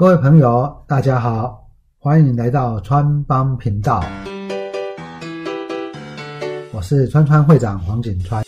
各位朋友，大家好，欢迎来到川帮频道。我是川川会长黄景川，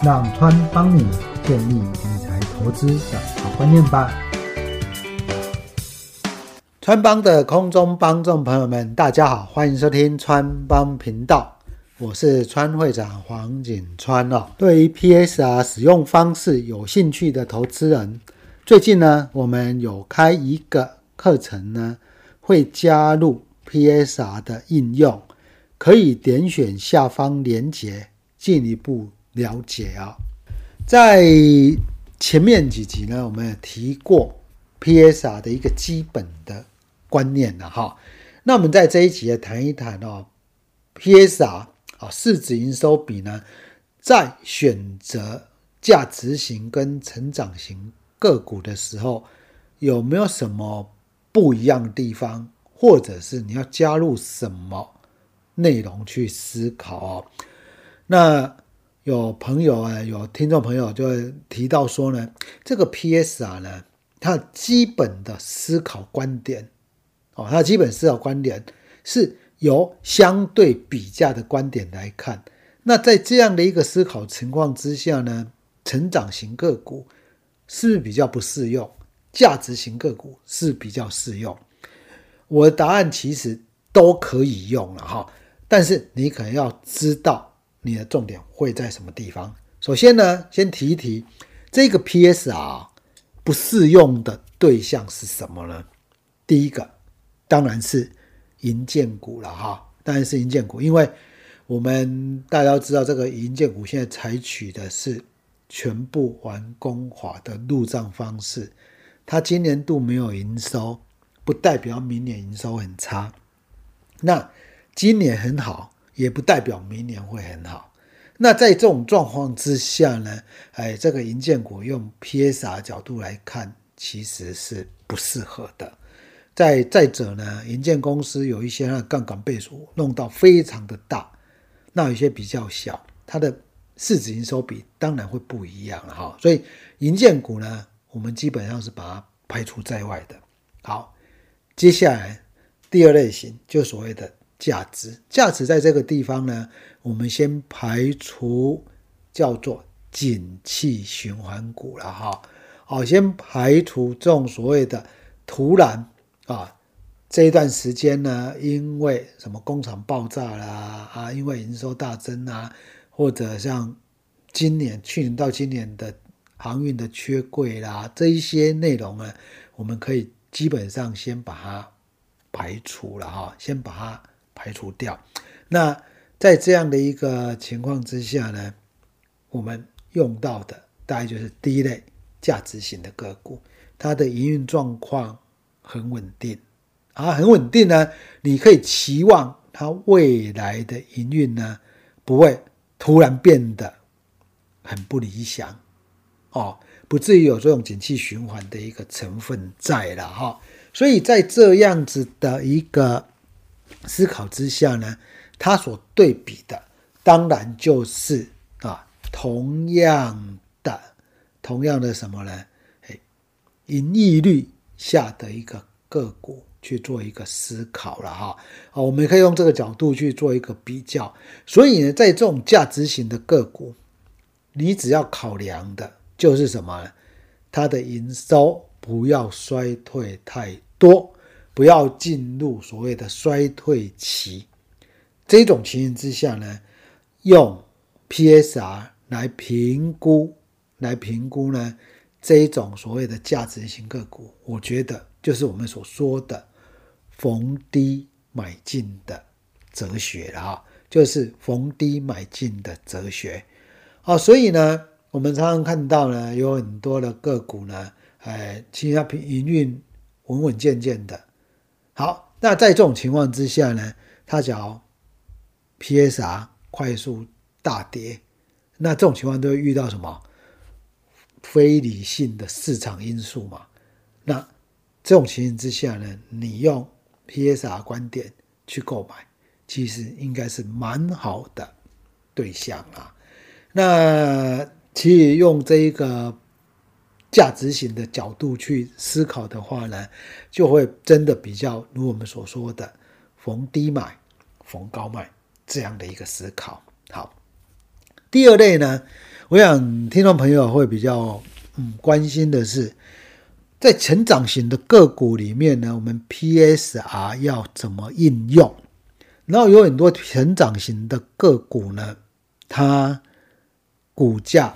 让川帮你建立理财投资的好观念吧。川帮的空中帮众朋友们，大家好，欢迎收听川帮频道。我是川会长黄景川哦。对于 PSR 使用方式有兴趣的投资人，最近呢，我们有开一个课程呢，会加入 PSR 的应用，可以点选下方链接进一步了解啊。在前面几集呢，我们也提过 PSR 的一个基本的观念了哈。那我们在这一集也谈一谈哦，PSR。啊，市值营收比呢，在选择价值型跟成长型个股的时候，有没有什么不一样的地方，或者是你要加入什么内容去思考哦？那有朋友啊，有听众朋友就会提到说呢，这个 PSR 呢，它基本的思考观点哦，它基本思考观点是。由相对比价的观点来看，那在这样的一个思考情况之下呢，成长型个股是不是比较不适用？价值型个股是比较适用？我的答案其实都可以用了哈，但是你可能要知道你的重点会在什么地方。首先呢，先提一提这个 PSR 不适用的对象是什么呢？第一个当然是。银建股了哈，当然是银建股，因为我们大家都知道，这个银建股现在采取的是全部完工化的入账方式，它今年度没有营收，不代表明年营收很差。那今年很好，也不代表明年会很好。那在这种状况之下呢，哎，这个银建股用 PSR 角度来看，其实是不适合的。再再者呢，银建公司有一些那杠杆倍数弄到非常的大，那有些比较小，它的市值营收比当然会不一样了哈。所以银建股呢，我们基本上是把它排除在外的。好，接下来第二类型就所谓的价值，价值在这个地方呢，我们先排除叫做景气循环股了哈。好，先排除这种所谓的突然。啊，这一段时间呢，因为什么工厂爆炸啦，啊，因为营收大增啊，或者像今年、去年到今年的航运的缺柜啦，这一些内容呢，我们可以基本上先把它排除了哈，先把它排除掉。那在这样的一个情况之下呢，我们用到的大概就是第一类价值型的个股，它的营运状况。很稳定啊，很稳定呢。你可以期望它未来的营运呢，不会突然变得很不理想哦，不至于有这种景气循环的一个成分在了哈。所以在这样子的一个思考之下呢，它所对比的当然就是啊，同样的，同样的什么呢？哎，盈利率。下的一个个股去做一个思考了哈，啊，我们可以用这个角度去做一个比较。所以呢，在这种价值型的个股，你只要考量的就是什么？它的营收不要衰退太多，不要进入所谓的衰退期。这种情形之下呢，用 PSR 来评估，来评估呢。这一种所谓的价值型个股，我觉得就是我们所说的逢低买进的哲学了啊，就是逢低买进的哲学啊。所以呢，我们常常看到呢，有很多的个股呢，哎，其实它平营运稳稳健健的。好，那在这种情况之下呢，它只要 PSR 快速大跌，那这种情况都会遇到什么？非理性的市场因素嘛，那这种情形之下呢，你用 PSR 观点去购买，其实应该是蛮好的对象啊。那其实用这一个价值型的角度去思考的话呢，就会真的比较如我们所说的逢低买、逢高卖这样的一个思考。好，第二类呢，我想听众朋友会比较嗯关心的是，在成长型的个股里面呢，我们 PSR 要怎么应用？然后有很多成长型的个股呢，它股价。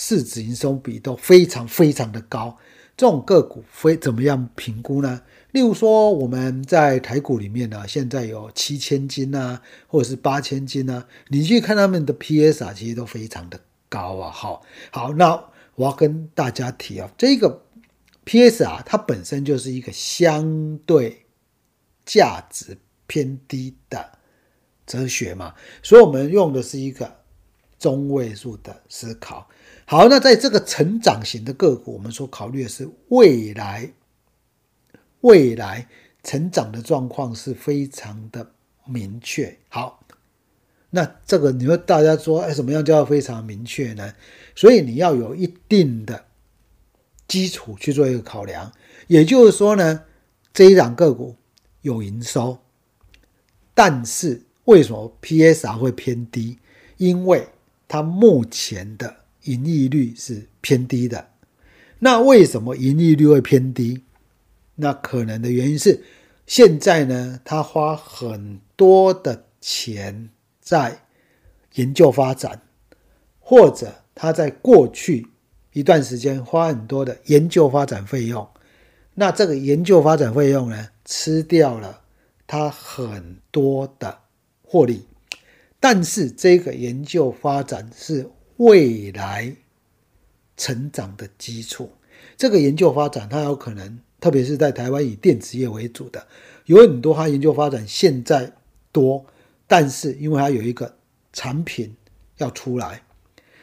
市值营收比都非常非常的高，这种个股非怎么样评估呢？例如说我们在台股里面呢，现在有七千金啊，或者是八千金啊，你去看他们的 PSR，其实都非常的高啊。好，好，那我要跟大家提啊，这个 PS 啊，它本身就是一个相对价值偏低的哲学嘛，所以我们用的是一个中位数的思考。好，那在这个成长型的个股，我们所考虑的是未来，未来成长的状况是非常的明确。好，那这个你说大家说，哎，什么样叫非常明确呢？所以你要有一定的基础去做一个考量。也就是说呢，这一档个股有营收，但是为什么 PSR 会偏低？因为它目前的盈利率是偏低的，那为什么盈利率会偏低？那可能的原因是，现在呢，他花很多的钱在研究发展，或者他在过去一段时间花很多的研究发展费用，那这个研究发展费用呢，吃掉了他很多的获利，但是这个研究发展是。未来成长的基础，这个研究发展，它有可能，特别是在台湾以电子业为主的，有很多它研究发展现在多，但是因为它有一个产品要出来，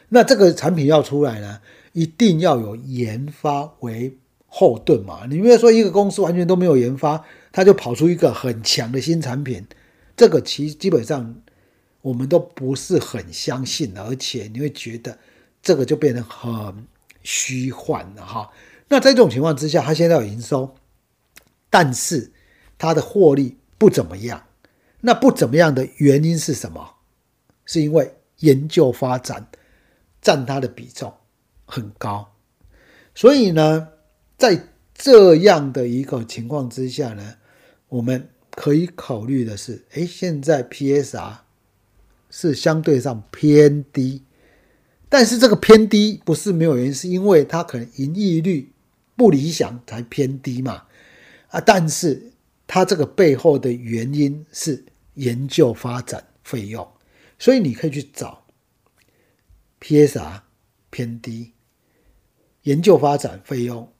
那这个产品要出来呢，一定要有研发为后盾嘛。你比如说一个公司完全都没有研发，它就跑出一个很强的新产品，这个其基本上。我们都不是很相信，而且你会觉得这个就变得很虚幻了哈。那在这种情况之下，它现在有营收，但是它的获利不怎么样。那不怎么样的原因是什么？是因为研究发展占它的比重很高。所以呢，在这样的一个情况之下呢，我们可以考虑的是，哎，现在 PSR。是相对上偏低，但是这个偏低不是没有原因，是因为它可能盈利率不理想才偏低嘛。啊，但是它这个背后的原因是研究发展费用，所以你可以去找 PSR 偏低、研究发展费用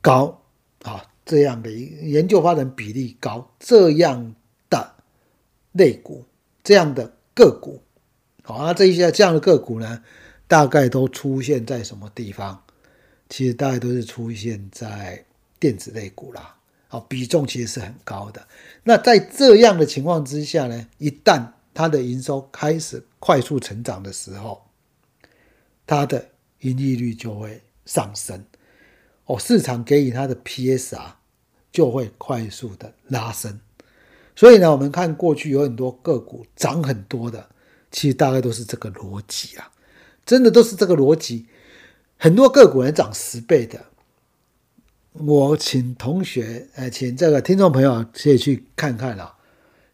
高啊这样的研究发展比例高这样的类股。这样的个股，好，那这一些这样的个股呢，大概都出现在什么地方？其实大概都是出现在电子类股啦，好，比重其实是很高的。那在这样的情况之下呢，一旦它的营收开始快速成长的时候，它的盈利率就会上升，哦，市场给予它的 PSR 就会快速的拉升。所以呢，我们看过去有很多个股涨很多的，其实大概都是这个逻辑啊，真的都是这个逻辑。很多个股能涨十倍的，我请同学，呃，请这个听众朋友可以去看看啊。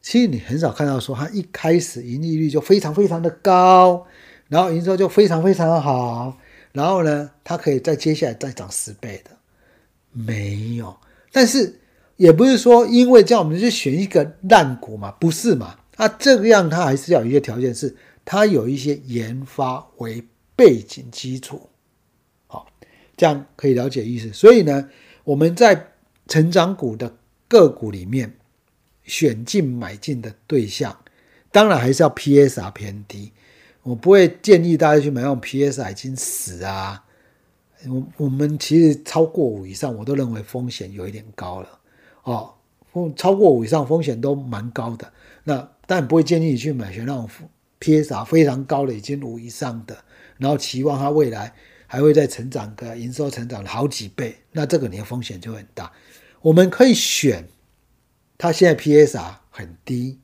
其实你很少看到说，它一开始盈利率就非常非常的高，然后营收就非常非常的好，然后呢，它可以在接下来再涨十倍的，没有。但是。也不是说因为这样我们就选一个烂股嘛，不是嘛？啊，这个样它还是要有一个条件，是它有一些研发为背景基础，好，这样可以了解意思。所以呢，我们在成长股的个股里面选进买进的对象，当然还是要 PSR 偏低。我不会建议大家去买那种 PSR 已经死啊。我我们其实超过五以上，我都认为风险有一点高了。哦，风超过五以上风险都蛮高的，那但不会建议你去买选那种 PSR 非常高的，已经五以上的，然后期望它未来还会再成长个营收成长好几倍，那这个你的风险就很大。我们可以选，它现在 PSR 很低，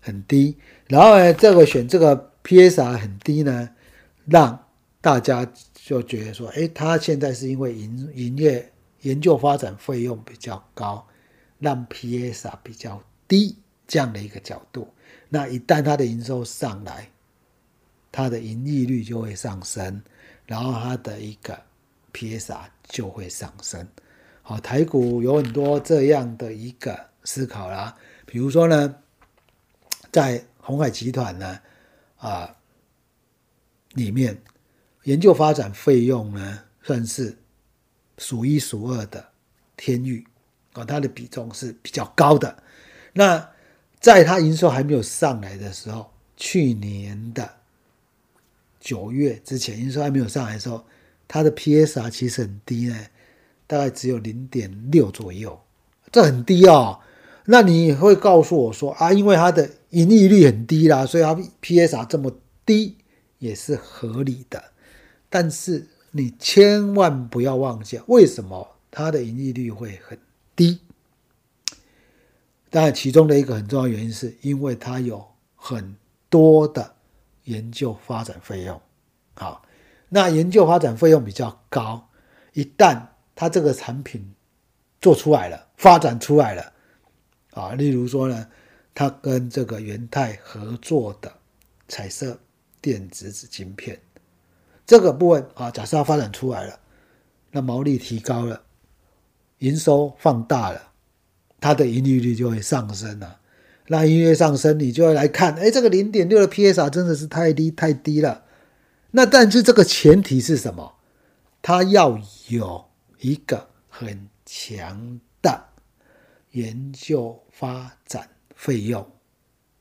很低，然后呢，这个选这个 PSR 很低呢，让大家就觉得说，哎，它现在是因为营营业研究发展费用比较高，让 PSR 比较低这样的一个角度。那一旦它的营收上来，它的盈利率就会上升，然后它的一个 PSR 就会上升。好，台股有很多这样的一个思考啦，比如说呢，在红海集团呢，啊，里面研究发展费用呢，算是数一数二的天域啊，它的比重是比较高的。那在它营收还没有上来的时候，去年的。九月之前，营收还没有上来的时候，它的 PSR 其实很低呢，大概只有零点六左右，这很低哦。那你会告诉我说啊，因为它的盈利率很低啦，所以它 PSR 这么低也是合理的。但是你千万不要忘记，为什么它的盈利率会很低？当然，其中的一个很重要原因是因为它有很多的。研究发展费用，好，那研究发展费用比较高，一旦它这个产品做出来了，发展出来了，啊，例如说呢，它跟这个元泰合作的彩色电子纸晶片，这个部分啊，假设它发展出来了，那毛利提高了，营收放大了，它的盈利率就会上升了。那音乐上升，你就要来看，哎，这个零点六的 PSR 真的是太低太低了。那但是这个前提是什么？它要有一个很强的研究发展费用，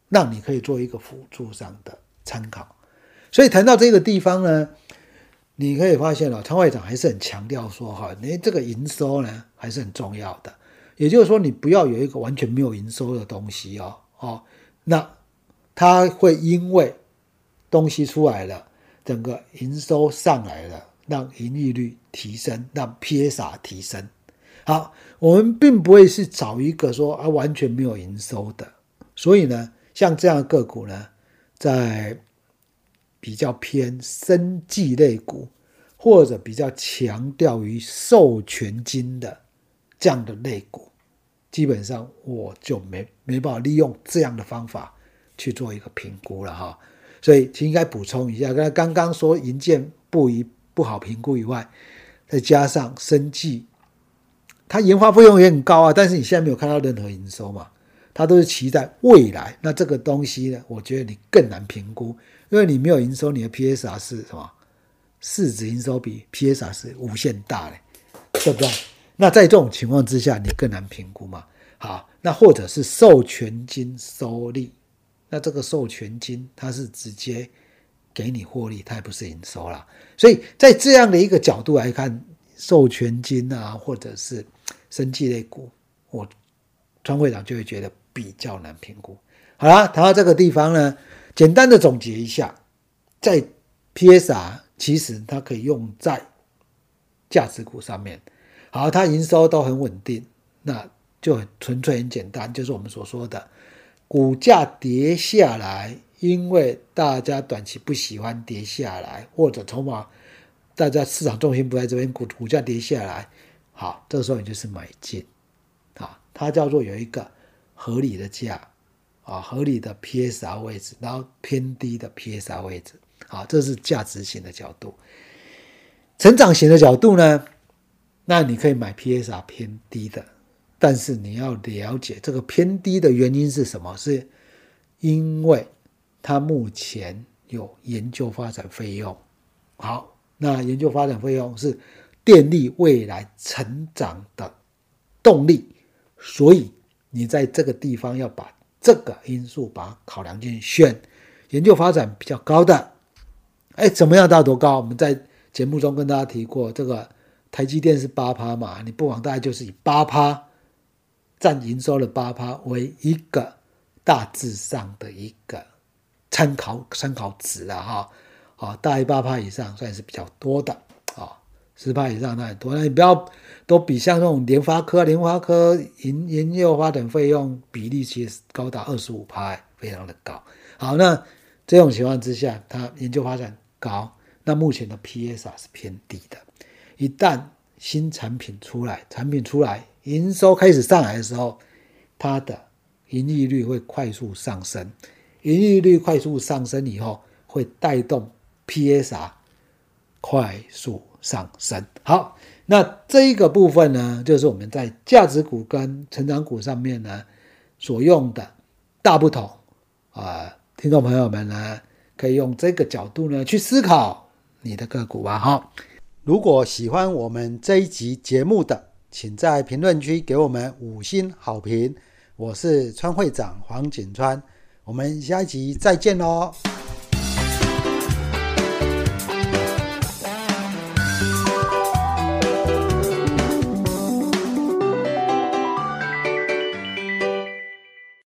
让你可以做一个辅助上的参考。所以谈到这个地方呢，你可以发现了，仓会长还是很强调说，哈，你这个营收呢还是很重要的。也就是说，你不要有一个完全没有营收的东西哦，哦，那它会因为东西出来了，整个营收上来了，让盈利率提升，让 PSR 提升。好，我们并不会是找一个说啊完全没有营收的，所以呢，像这样的个股呢，在比较偏生技类股，或者比较强调于授权金的。这样的类股，基本上我就没没办法利用这样的方法去做一个评估了哈，所以应该补充一下，刚刚刚说银建不一不好评估以外，再加上生技，它研发费用也很高啊，但是你现在没有看到任何营收嘛，它都是期待未来，那这个东西呢，我觉得你更难评估，因为你没有营收，你的 PSR 是什么？市值营收比 PSR 是无限大的，对不对？那在这种情况之下，你更难评估嘛？好，那或者是授权金收利，那这个授权金它是直接给你获利，它也不是营收啦。所以在这样的一个角度来看，授权金啊，或者是生技类股，我川会长就会觉得比较难评估。好了，谈到这个地方呢，简单的总结一下，在 PSR 其实它可以用在价值股上面。好，它营收都很稳定，那就很纯粹很简单，就是我们所说的股价跌下来，因为大家短期不喜欢跌下来，或者筹码大家市场重心不在这边，股股价跌下来，好，这个时候你就是买进，啊，它叫做有一个合理的价，啊，合理的 PSR 位置，然后偏低的 PSR 位置，好，这是价值型的角度，成长型的角度呢？那你可以买 PSR 偏低的，但是你要了解这个偏低的原因是什么？是因为它目前有研究发展费用。好，那研究发展费用是电力未来成长的动力，所以你在这个地方要把这个因素把它考量进去，选研究发展比较高的。哎，怎么样到多高？我们在节目中跟大家提过这个。台积电是八趴嘛？你不妨大概就是以八趴占营收的八趴为一个大致上的一个参考参考值了哈。啊，大于八趴以上算是比较多的啊，十趴以上那很多。那你不要都比像那种联发科、联发科研研究发展费用比例其实高达二十五趴，非常的高。好，那这种情况之下，它研究发展高，那目前的 PSR 是偏低的。一旦新产品出来，产品出来，营收开始上来的时候，它的盈利率会快速上升。盈利率快速上升以后，会带动 PSR 快速上升。好，那这一个部分呢，就是我们在价值股跟成长股上面呢所用的大不同啊。听众朋友们呢，可以用这个角度呢去思考你的个股吧。哈，如果喜欢我们这一集节目的，请在评论区给我们五星好评。我是川会长黄景川。我们下一集再见喽。